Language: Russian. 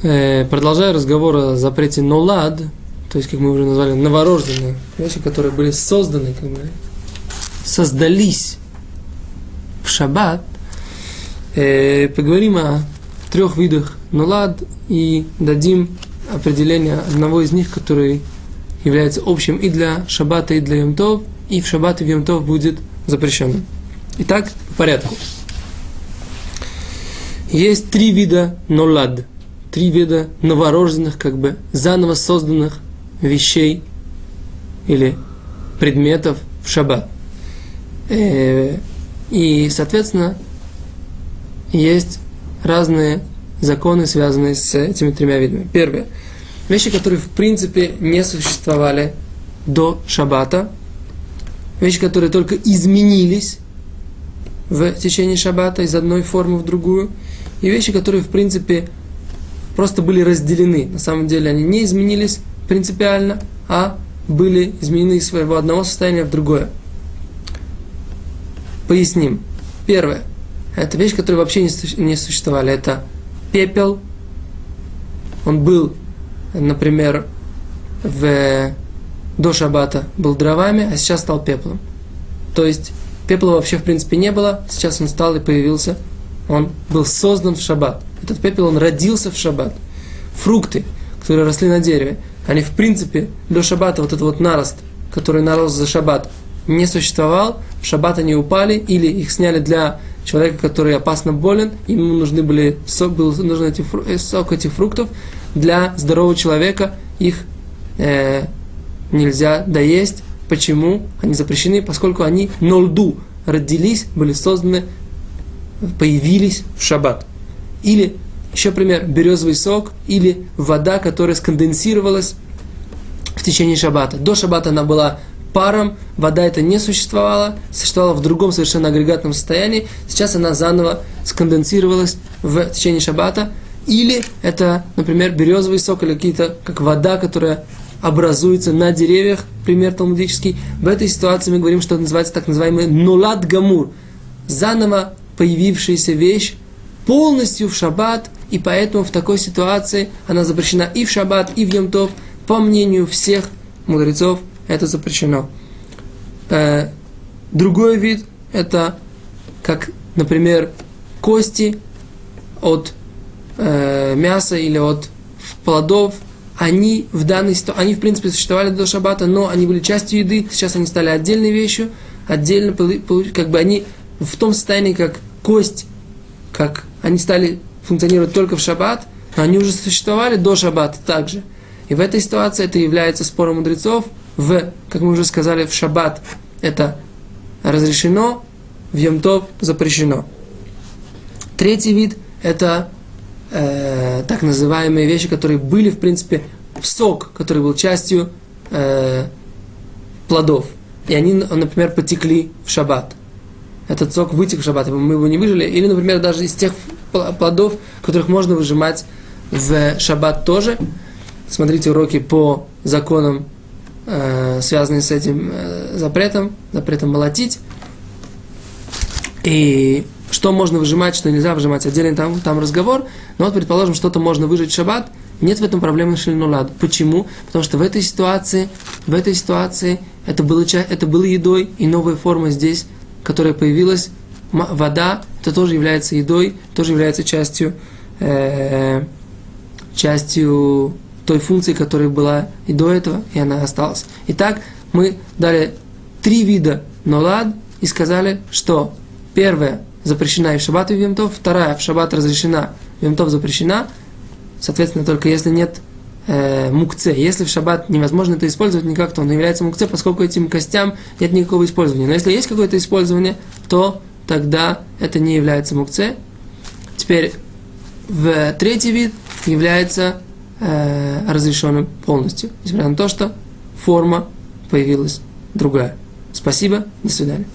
Э, продолжая разговор о запрете нолад, то есть, как мы уже назвали, новорожденные вещи, которые были созданы, как бы, создались в шаббат, э, поговорим о трех видах нолад и дадим определение одного из них, который является общим и для шаббата, и для юмтов, и в шаббат и в юмтов будет запрещенным. Итак, по порядку. Есть три вида нолад, три вида новорожденных, как бы заново созданных вещей или предметов в шаббат. Э, и, соответственно, есть разные законы, связанные с этими тремя видами. Первое. Вещи, которые в принципе не существовали до шаббата. Вещи, которые только изменились в течение шаббата из одной формы в другую. И вещи, которые в принципе просто были разделены. На самом деле они не изменились принципиально, а были изменены из своего одного состояния в другое. Поясним. Первое. Это вещь, которая вообще не существовали. Это пепел. Он был, например, в, до шаббата был дровами, а сейчас стал пеплом. То есть пепла вообще в принципе не было, сейчас он стал и появился. Он был создан в шаббат. Этот пепел, он родился в шаббат. Фрукты, которые росли на дереве, они в принципе до шаббата, вот этот вот нарост, который нарос за шаббат, не существовал, в шаббат они упали, или их сняли для человека, который опасно болен, ему нужны были сок, был нужен эти, э, сок этих фруктов, для здорового человека их э, нельзя доесть. Почему? Они запрещены, поскольку они на льду родились, были созданы, появились в шаббат. Или, еще пример, березовый сок или вода, которая сконденсировалась в течение шаббата. До шаббата она была паром, вода это не существовала, существовала в другом совершенно агрегатном состоянии, сейчас она заново сконденсировалась в течение шаббата, или это, например, березовый сок или какие-то, как вода, которая образуется на деревьях, пример талмудический. В этой ситуации мы говорим, что называется так называемый нулат гамур, заново появившаяся вещь, полностью в шаббат, и поэтому в такой ситуации она запрещена и в шаббат, и в Йомтов, по мнению всех мудрецов, это запрещено. Э, другой вид – это, как, например, кости от э, мяса или от плодов, они в данной ситуации, они в принципе существовали до шаббата, но они были частью еды, сейчас они стали отдельной вещью, отдельно, как бы они в том состоянии, как кость, как они стали функционировать только в шаббат, но они уже существовали до шаббата также. И в этой ситуации это является спором мудрецов – в, как мы уже сказали, в шаббат это разрешено, в Йомтов запрещено. Третий вид – это э, так называемые вещи, которые были, в принципе, сок, который был частью э, плодов. И они, например, потекли в шаббат. Этот сок вытек в шаббат, мы его не выжили. Или, например, даже из тех плодов, которых можно выжимать в шаббат тоже. Смотрите уроки по законам э, связанные с этим э, запретом, запретом молотить. И что можно выжимать, что нельзя выжимать, отдельный там, там разговор. Но вот, предположим, что-то можно выжать в шаббат, нет в этом проблемы шельнулад. Почему? Потому что в этой ситуации, в этой ситуации это было, это было едой, и новая форма здесь, которая появилась, вода, это тоже является едой, тоже является частью, э, частью той функции, которая была и до этого, и она осталась. Итак, мы дали три вида нолад и сказали, что первая запрещена и в шаббат и в Йомтов, вторая в шаббат разрешена, в запрещена, соответственно, только если нет э, мукце. Если в шаббат невозможно это использовать никак, то он является мукце, поскольку этим костям нет никакого использования. Но если есть какое-то использование, то тогда это не является мукце. Теперь в третий вид является э, разрешенным полностью, несмотря на то, что форма появилась другая. Спасибо, до свидания.